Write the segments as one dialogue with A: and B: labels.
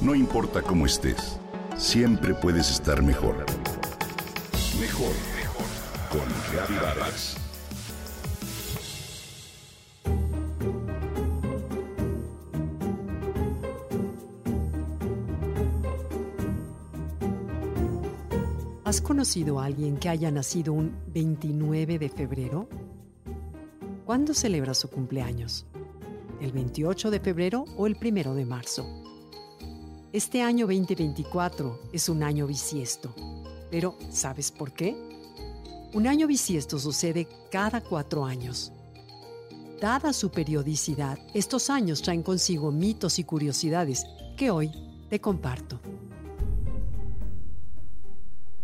A: No importa cómo estés, siempre puedes estar mejor. Mejor, mejor. Con Reavivadas.
B: ¿Has conocido a alguien que haya nacido un 29 de febrero? ¿Cuándo celebra su cumpleaños? ¿El 28 de febrero o el 1 de marzo? Este año 2024 es un año bisiesto. Pero, ¿sabes por qué? Un año bisiesto sucede cada cuatro años. Dada su periodicidad, estos años traen consigo mitos y curiosidades que hoy te comparto.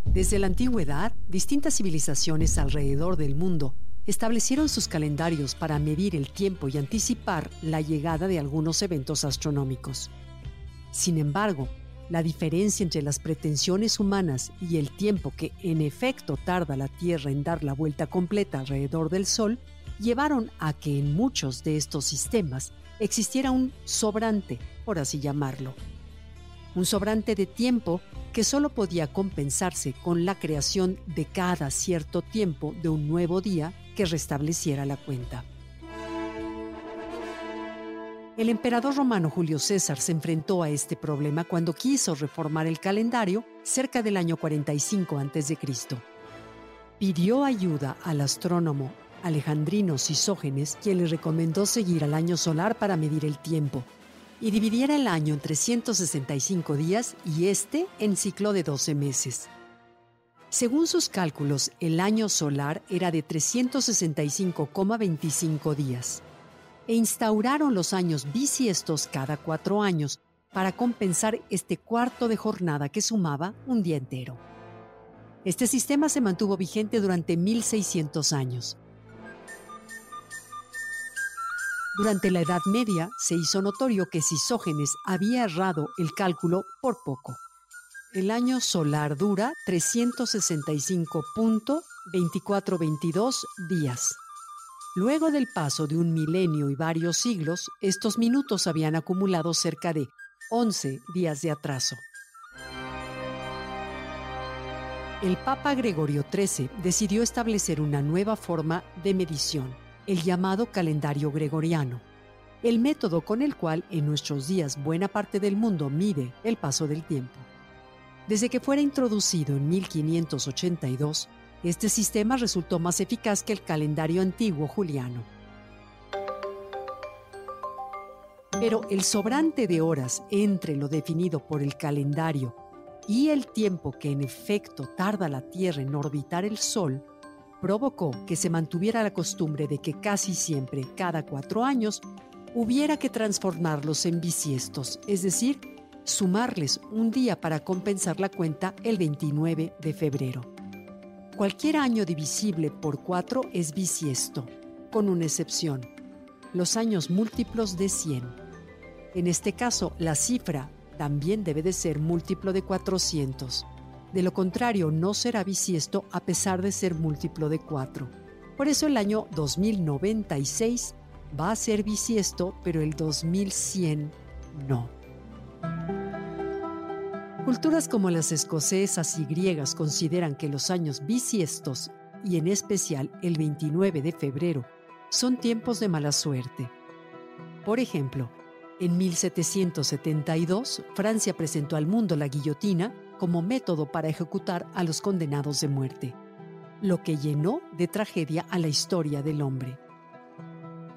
B: Desde la antigüedad, distintas civilizaciones alrededor del mundo establecieron sus calendarios para medir el tiempo y anticipar la llegada de algunos eventos astronómicos. Sin embargo, la diferencia entre las pretensiones humanas y el tiempo que en efecto tarda la Tierra en dar la vuelta completa alrededor del Sol llevaron a que en muchos de estos sistemas existiera un sobrante, por así llamarlo. Un sobrante de tiempo que solo podía compensarse con la creación de cada cierto tiempo de un nuevo día que restableciera la cuenta. El emperador romano Julio César se enfrentó a este problema cuando quiso reformar el calendario cerca del año 45 a.C. Pidió ayuda al astrónomo Alejandrino Sisógenes, quien le recomendó seguir al año solar para medir el tiempo, y dividiera el año en 365 días y este en ciclo de 12 meses. Según sus cálculos, el año solar era de 365,25 días e instauraron los años bisiestos cada cuatro años para compensar este cuarto de jornada que sumaba un día entero. Este sistema se mantuvo vigente durante 1600 años. Durante la Edad Media se hizo notorio que Sisógenes había errado el cálculo por poco. El año solar dura 365.2422 días. Luego del paso de un milenio y varios siglos, estos minutos habían acumulado cerca de 11 días de atraso. El Papa Gregorio XIII decidió establecer una nueva forma de medición, el llamado calendario gregoriano, el método con el cual en nuestros días buena parte del mundo mide el paso del tiempo. Desde que fuera introducido en 1582, este sistema resultó más eficaz que el calendario antiguo juliano. Pero el sobrante de horas entre lo definido por el calendario y el tiempo que en efecto tarda la Tierra en orbitar el Sol provocó que se mantuviera la costumbre de que casi siempre, cada cuatro años, hubiera que transformarlos en bisiestos, es decir, sumarles un día para compensar la cuenta el 29 de febrero. Cualquier año divisible por 4 es bisiesto, con una excepción, los años múltiplos de 100. En este caso, la cifra también debe de ser múltiplo de 400. De lo contrario, no será bisiesto a pesar de ser múltiplo de 4. Por eso el año 2096 va a ser bisiesto, pero el 2100 no. Culturas como las escocesas y griegas consideran que los años bisiestos, y en especial el 29 de febrero, son tiempos de mala suerte. Por ejemplo, en 1772, Francia presentó al mundo la guillotina como método para ejecutar a los condenados de muerte, lo que llenó de tragedia a la historia del hombre.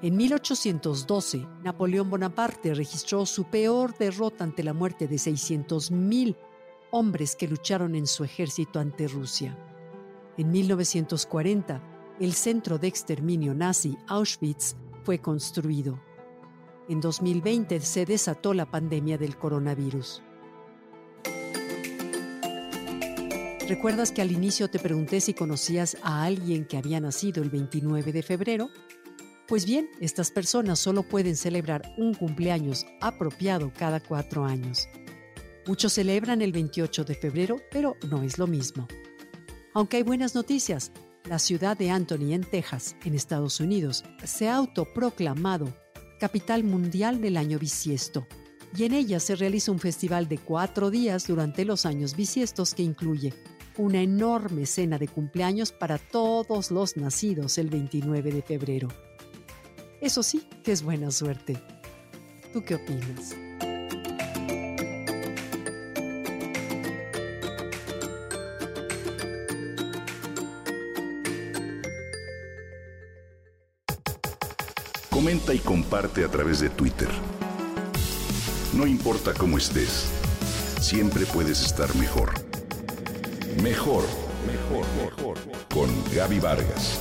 B: En 1812, Napoleón Bonaparte registró su peor derrota ante la muerte de 600.000 hombres que lucharon en su ejército ante Rusia. En 1940, el centro de exterminio nazi Auschwitz fue construido. En 2020 se desató la pandemia del coronavirus. ¿Recuerdas que al inicio te pregunté si conocías a alguien que había nacido el 29 de febrero? Pues bien, estas personas solo pueden celebrar un cumpleaños apropiado cada cuatro años. Muchos celebran el 28 de febrero, pero no es lo mismo. Aunque hay buenas noticias, la ciudad de Anthony en Texas, en Estados Unidos, se ha autoproclamado capital mundial del año bisiesto, y en ella se realiza un festival de cuatro días durante los años bisiestos que incluye una enorme cena de cumpleaños para todos los nacidos el 29 de febrero. Eso sí, que es buena suerte. ¿Tú qué opinas?
A: Comenta y comparte a través de Twitter. No importa cómo estés, siempre puedes estar mejor. Mejor, mejor, mejor. Con Gaby Vargas.